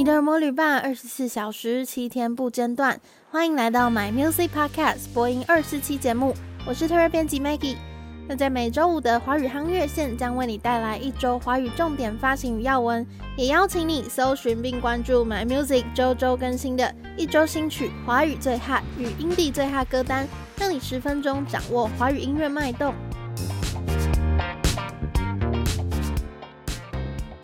你的魔女伴，二十四小时七天不间断。欢迎来到 My Music Podcast 播音二四期节目，我是特约编辑 Maggie。那在每周五的华语夯乐线将为你带来一周华语重点发行与要闻，也邀请你搜寻并关注 My Music 周周更新的一周新曲、华语最 hot 与 Indie 最 hot 歌单，让你十分钟掌握华语音乐脉动。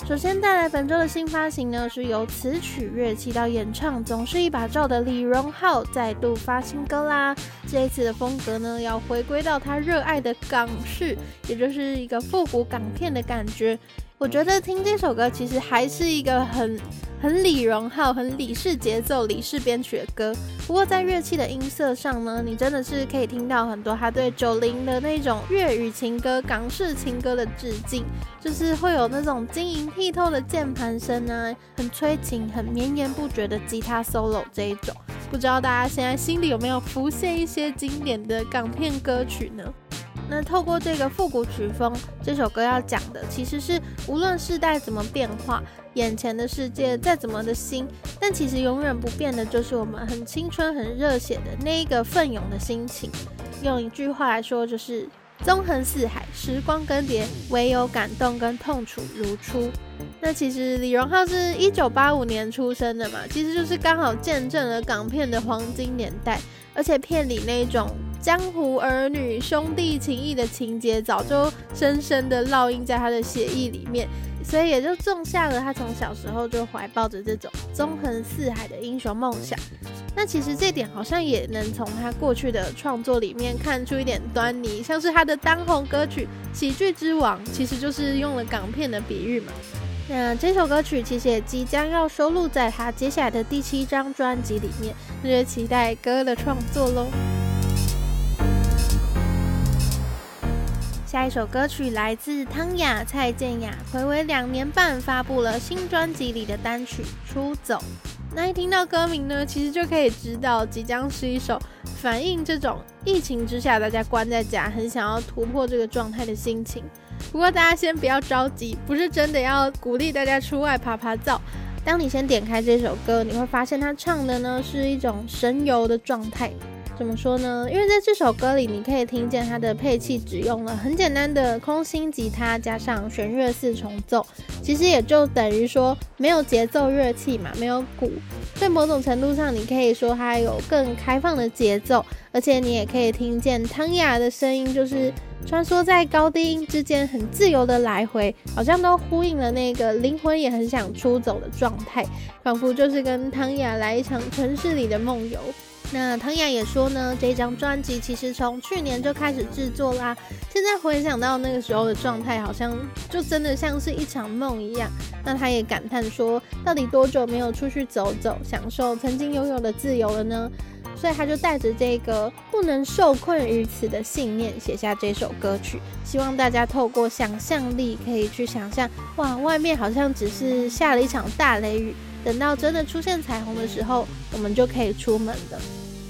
首先带来本周的新发行呢，是由词曲、乐器到演唱总是一把罩的李荣浩再度发新歌啦。这一次的风格呢，要回归到他热爱的港式，也就是一个复古港片的感觉。我觉得听这首歌其实还是一个很很李荣浩、很李氏节奏、李氏编曲的歌。不过在乐器的音色上呢，你真的是可以听到很多他对九零的那种粤语情歌、港式情歌的致敬，就是会有那种晶莹剔透的键盘声啊，很催情、很绵延不绝的吉他 solo 这一种。不知道大家现在心里有没有浮现一些经典的港片歌曲呢？那透过这个复古曲风，这首歌要讲的其实是，无论世代怎么变化，眼前的世界再怎么的新，但其实永远不变的就是我们很青春、很热血的那一个奋勇的心情。用一句话来说，就是纵横四海，时光更迭，唯有感动跟痛楚如初。那其实李荣浩是一九八五年出生的嘛，其实就是刚好见证了港片的黄金年代，而且片里那一种。江湖儿女兄弟情谊的情节，早就深深的烙印在他的血液里面，所以也就种下了他从小时候就怀抱着这种纵横四海的英雄梦想。那其实这点好像也能从他过去的创作里面看出一点端倪，像是他的当红歌曲《喜剧之王》，其实就是用了港片的比喻嘛。那这首歌曲其实也即将要收录在他接下来的第七张专辑里面，那就期待歌的创作喽。下一首歌曲来自汤雅、蔡健雅，睽违两年半发布了新专辑里的单曲《出走》。那一听到歌名呢，其实就可以知道，即将是一首反映这种疫情之下大家关在家，很想要突破这个状态的心情。不过大家先不要着急，不是真的要鼓励大家出外趴趴走。当你先点开这首歌，你会发现他唱的呢是一种神游的状态。怎么说呢？因为在这首歌里，你可以听见它的配器只用了很简单的空心吉他加上弦乐四重奏，其实也就等于说没有节奏乐器嘛，没有鼓。在某种程度上，你可以说它有更开放的节奏，而且你也可以听见汤雅的声音，就是穿梭在高低音之间，很自由的来回，好像都呼应了那个灵魂也很想出走的状态，仿佛就是跟汤雅来一场城市里的梦游。那藤雅也说呢，这张专辑其实从去年就开始制作啦。现在回想到那个时候的状态，好像就真的像是一场梦一样。那他也感叹说，到底多久没有出去走走，享受曾经拥有的自由了呢？所以他就带着这个不能受困于此的信念，写下这首歌曲，希望大家透过想象力可以去想象，哇，外面好像只是下了一场大雷雨。等到真的出现彩虹的时候，我们就可以出门了。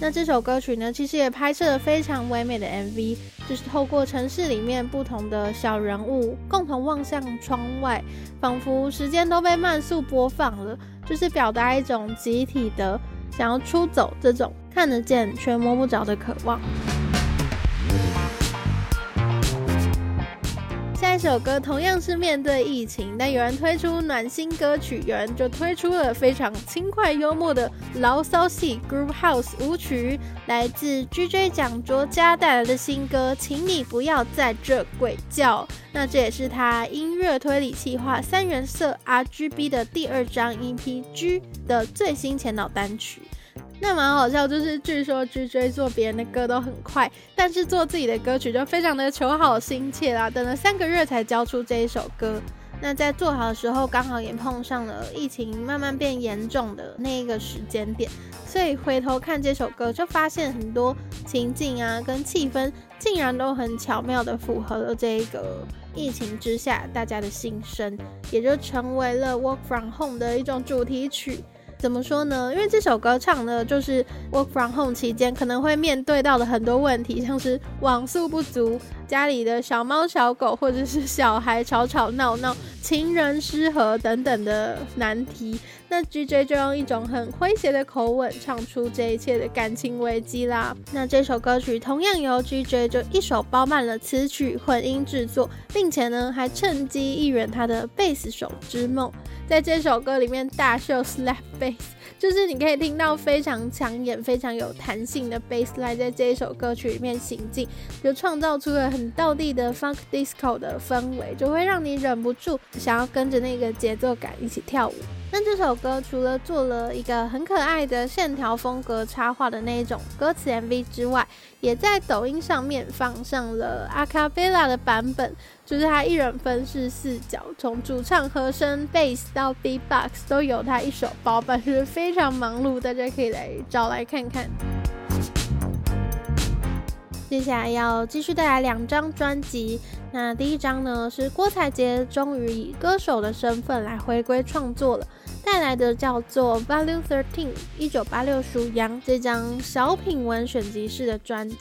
那这首歌曲呢，其实也拍摄了非常唯美的 MV，就是透过城市里面不同的小人物共同望向窗外，仿佛时间都被慢速播放了，就是表达一种集体的想要出走这种看得见却摸不着的渴望。首歌同样是面对疫情，但有人推出暖心歌曲，有人就推出了非常轻快幽默的牢骚系 Group House 舞曲，来自 GJ 蒋卓家带来的新歌，请你不要在这鬼叫。那这也是他音乐推理企划三原色 RGB 的第二张 EP G 的最新前脑单曲。那蛮好笑，就是据说 GJ 做别人的歌都很快，但是做自己的歌曲就非常的求好心切啦。等了三个月才交出这一首歌，那在做好的时候，刚好也碰上了疫情慢慢变严重的那一个时间点，所以回头看这首歌，就发现很多情境啊跟气氛，竟然都很巧妙的符合了这一个疫情之下大家的心声，也就成为了 Work From Home 的一种主题曲。怎么说呢？因为这首歌唱的就是 work from home 期间可能会面对到的很多问题，像是网速不足、家里的小猫小狗或者是小孩吵吵闹闹、情人失和等等的难题。那 GJ 就用一种很诙谐的口吻唱出这一切的感情危机啦。那这首歌曲同样由 GJ 就一手包办了词曲混音制作，并且呢还趁机一圆他的贝斯手之梦，在这首歌里面大秀 slap bass，就是你可以听到非常抢眼、非常有弹性的 bass line 在这一首歌曲里面行进，就创造出了很道地的 funk disco 的氛围，就会让你忍不住想要跟着那个节奏感一起跳舞。那这首歌除了做了一个很可爱的线条风格插画的那一种歌词 MV 之外，也在抖音上面放上了阿卡贝拉的版本，就是他一人分饰四角，从主唱、和声、bass 到 B-box 都由他一手包办，是非常忙碌，大家可以来找来看看。接下来要继续带来两张专辑。那第一张呢，是郭采洁终于以歌手的身份来回归创作了。带来的叫做 Value Thirteen，一九八六属羊这张小品文选集式的专辑。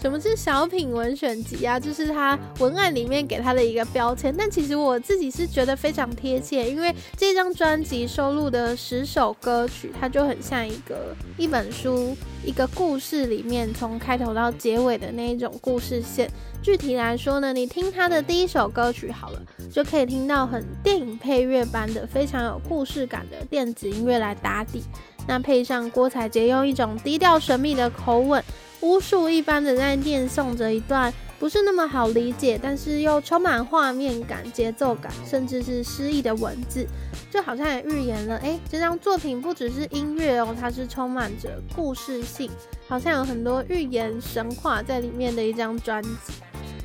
什么是小品文选集啊？就是它文案里面给它的一个标签。但其实我自己是觉得非常贴切，因为这张专辑收录的十首歌曲，它就很像一个一本书，一个故事里面从开头到结尾的那一种故事线。具体来说呢，你听它的第一首歌曲好了，就可以听到很电影配乐般的非常有故事感的电子音乐来打底。那配上郭采洁用一种低调神秘的口吻，巫术一般的在念诵着一段不是那么好理解，但是又充满画面感、节奏感，甚至是诗意的文字，就好像也预言了，哎，这张作品不只是音乐哦，它是充满着故事性，好像有很多寓言神话在里面的一张专辑。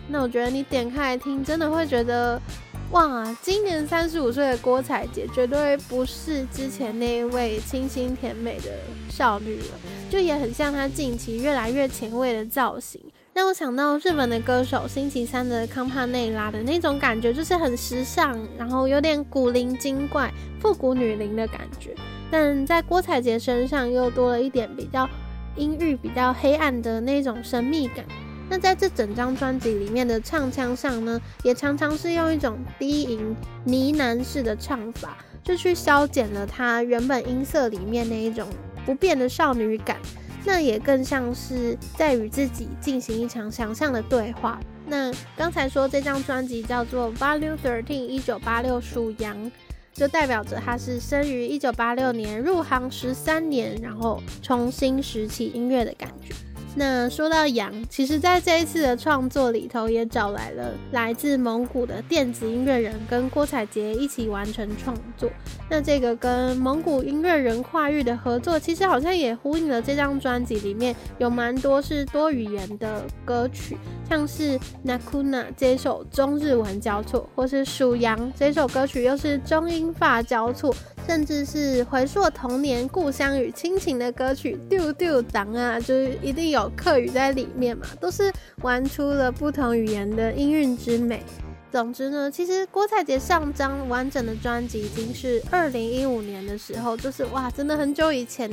那我觉得你点开来听，真的会觉得，哇，今年三十五岁的郭采洁绝对不是之前那一位清新甜美的少女了，就也很像她近期越来越前卫的造型，让我想到日本的歌手星期三的康帕内拉的那种感觉，就是很时尚，然后有点古灵精怪、复古女伶的感觉，但在郭采洁身上又多了一点比较阴郁、比较黑暗的那种神秘感。那在这整张专辑里面的唱腔上呢，也常常是用一种低吟呢喃式的唱法，就去消减了它原本音色里面那一种不变的少女感。那也更像是在与自己进行一场想象的对话。那刚才说这张专辑叫做 Volume Thirteen，一九八六属羊，就代表着他是生于一九八六年，入行十三年，然后重新拾起音乐的感觉。那说到羊，其实在这一次的创作里头，也找来了来自蒙古的电子音乐人，跟郭采洁一起完成创作。那这个跟蒙古音乐人跨域的合作，其实好像也呼应了这张专辑里面有蛮多是多语言的歌曲，像是《Nakuna》这首中日文交错，或是《属羊》这首歌曲又是中英法交错。甚至是回溯童年、故乡与亲情的歌曲《丢丢当》啊，就是一定有客语在里面嘛，都是玩出了不同语言的音韵之美。总之呢，其实郭采洁上张完整的专辑已经是二零一五年的时候，就是哇，真的很久以前。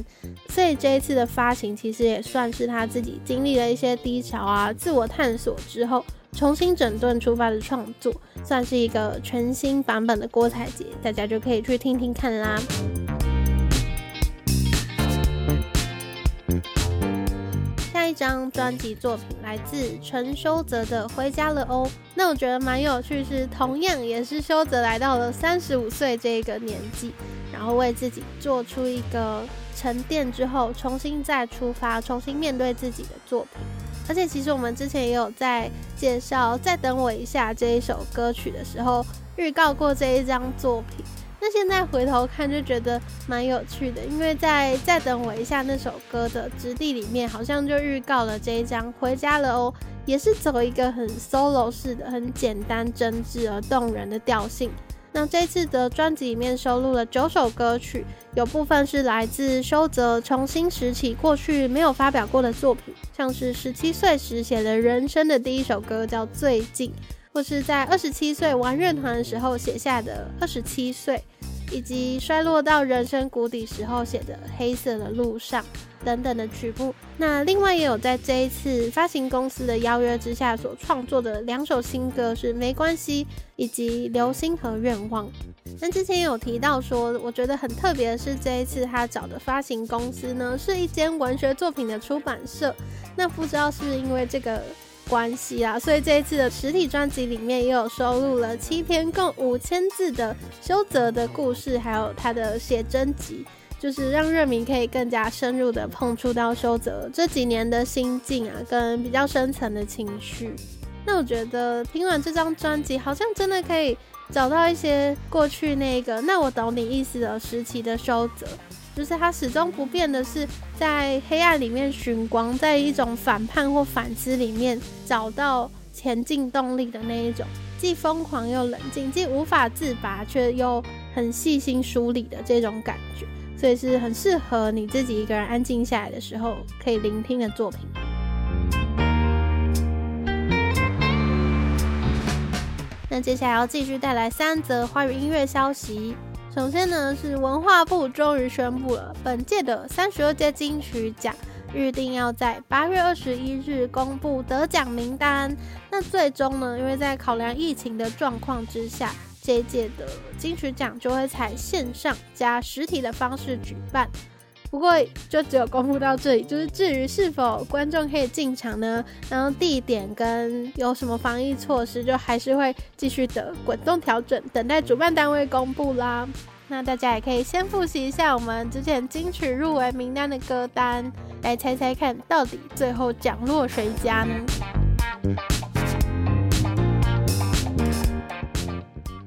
所以这一次的发行，其实也算是他自己经历了一些低潮啊、自我探索之后。重新整顿出发的创作，算是一个全新版本的郭采洁，大家就可以去听听看啦。张专辑作品来自陈修泽的《回家了哦》，那我觉得蛮有趣，是同样也是修泽来到了三十五岁这个年纪，然后为自己做出一个沉淀之后，重新再出发，重新面对自己的作品。而且其实我们之前也有在介绍《再等我一下》这一首歌曲的时候预告过这一张作品。那现在回头看就觉得蛮有趣的，因为在《再等我一下》那首歌的质地里面，好像就预告了这一张《回家了哦》，也是走一个很 solo 式的、很简单、真挚而动人的调性。那这次的专辑里面收录了九首歌曲，有部分是来自修泽重新拾起过去没有发表过的作品，像是十七岁时写的人生的第一首歌叫《最近》，或是在二十七岁玩乐团的时候写下的《二十七岁》，以及衰落到人生谷底时候写的《黑色的路上》。等等的曲目。那另外也有在这一次发行公司的邀约之下所创作的两首新歌是《没关系》以及《流星和愿望》。那之前有提到说，我觉得很特别的是这一次他找的发行公司呢，是一间文学作品的出版社。那不知道是不是因为这个。关系啊，所以这一次的实体专辑里面也有收录了七篇共五千字的修泽的故事，还有他的写真集，就是让热迷可以更加深入的碰触到修泽这几年的心境啊，跟比较深层的情绪。那我觉得听完这张专辑，好像真的可以找到一些过去那个那我懂你意思的时期的修泽。就是他始终不变的是在黑暗里面寻光，在一种反叛或反思里面找到前进动力的那一种，既疯狂又冷静，既无法自拔却又很细心梳理的这种感觉，所以是很适合你自己一个人安静下来的时候可以聆听的作品。那接下来要继续带来三则华语音乐消息。首先呢，是文化部终于宣布了本届的三十二届金曲奖预定要在八月二十一日公布得奖名单。那最终呢，因为在考量疫情的状况之下，这一届的金曲奖就会采线上加实体的方式举办。不过就只有公布到这里，就是至于是否观众可以进场呢？然后地点跟有什么防疫措施，就还是会继续的滚动调整，等待主办单位公布啦。那大家也可以先复习一下我们之前金曲入围名单的歌单，来猜猜看到底最后奖落谁家呢？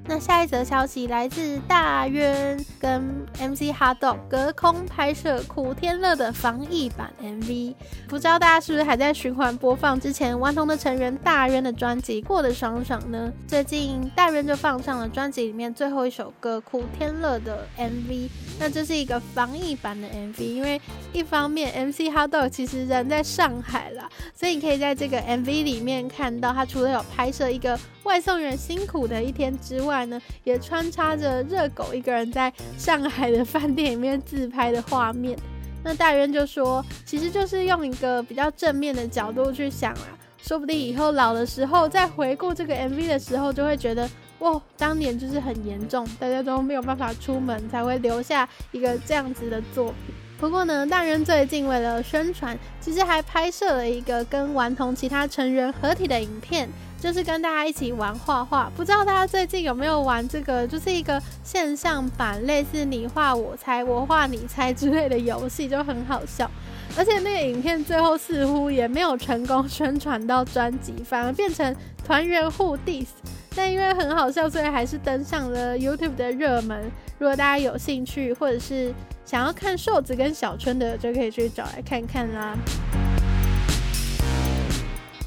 那下一则消息来自大渊跟 MC HotDog 隔空拍摄苦天乐的防疫版 MV，不知道大家是不是还在循环播放之前顽童的成员大渊的专辑《过得爽爽》呢？最近大渊就放上了专辑里面最后一首歌苦天乐的 MV，那这是一个防疫版的 MV，因为一方面 MC HotDog 其实人在上海啦，所以你可以在这个 MV 里面看到他除了有拍摄一个外送员辛苦的一天之外呢，也穿插着热狗一个人在上海的饭店里面自拍的画面。那大渊就说，其实就是用一个比较正面的角度去想啊，说不定以后老的时候再回顾这个 MV 的时候，就会觉得，哇，当年就是很严重，大家都没有办法出门，才会留下一个这样子的作品。不过呢，大渊最近为了宣传，其实还拍摄了一个跟顽童其他成员合体的影片。就是跟大家一起玩画画，不知道大家最近有没有玩这个？就是一个线上版，类似你画我猜、我画你猜之类的游戏，就很好笑。而且那个影片最后似乎也没有成功宣传到专辑，反而变成团员互 diss。但因为很好笑，所以还是登上了 YouTube 的热门。如果大家有兴趣，或者是想要看瘦子跟小春的，就可以去找来看看啦。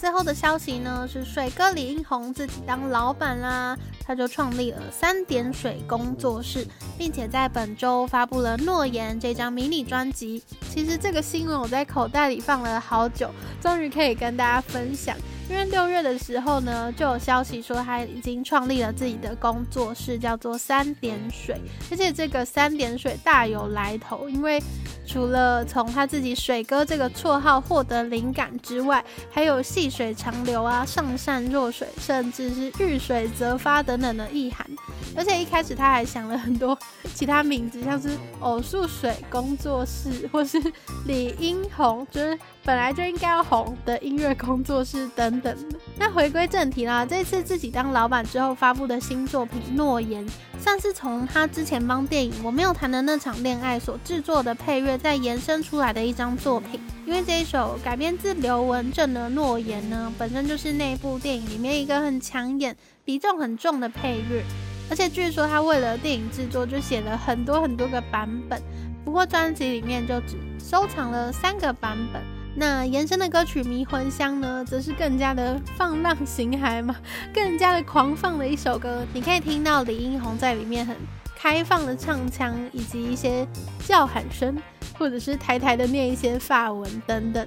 最后的消息呢，是水哥李英宏自己当老板啦，他就创立了三点水工作室，并且在本周发布了《诺言》这张迷你专辑。其实这个新闻我在口袋里放了好久，终于可以跟大家分享。因为六月的时候呢，就有消息说他已经创立了自己的工作室，叫做三点水。而且这个三点水大有来头，因为除了从他自己水哥这个绰号获得灵感之外，还有细水长流啊、上善若水，甚至是遇水则发等等的意涵。而且一开始他还想了很多其他名字，像是偶数水工作室，或是李英红，就是本来就应该要红的音乐工作室等等的。那回归正题啦，这次自己当老板之后发布的新作品《诺言》，像是从他之前帮电影《我没有谈的那场恋爱》所制作的配乐再延伸出来的一张作品。因为这一首改编自刘文正的《诺言》呢，本身就是那部电影里面一个很抢眼、比重很重的配乐。而且据说他为了电影制作就写了很多很多个版本，不过专辑里面就只收藏了三个版本。那延伸的歌曲《迷魂香》呢，则是更加的放浪形骸嘛，更加的狂放的一首歌。你可以听到李英宏在里面很开放的唱腔，以及一些叫喊声，或者是台台的念一些法文等等。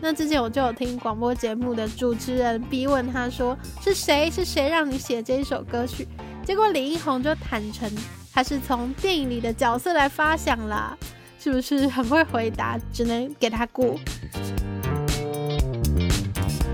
那之前我就有听广播节目的主持人逼问他说：“是谁？是谁让你写这一首歌曲？”结果李英宏就坦诚，他是从电影里的角色来发想啦。是不是很会回答？只能给他过。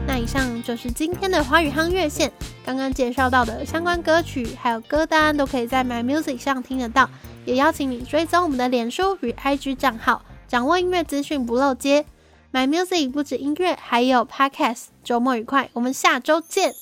那以上就是今天的华语夯乐线，刚刚介绍到的相关歌曲还有歌单都可以在 My Music 上听得到，也邀请你追踪我们的脸书与 IG 账号，掌握音乐资讯不漏接。My Music 不止音乐，还有 Podcast。周末愉快，我们下周见。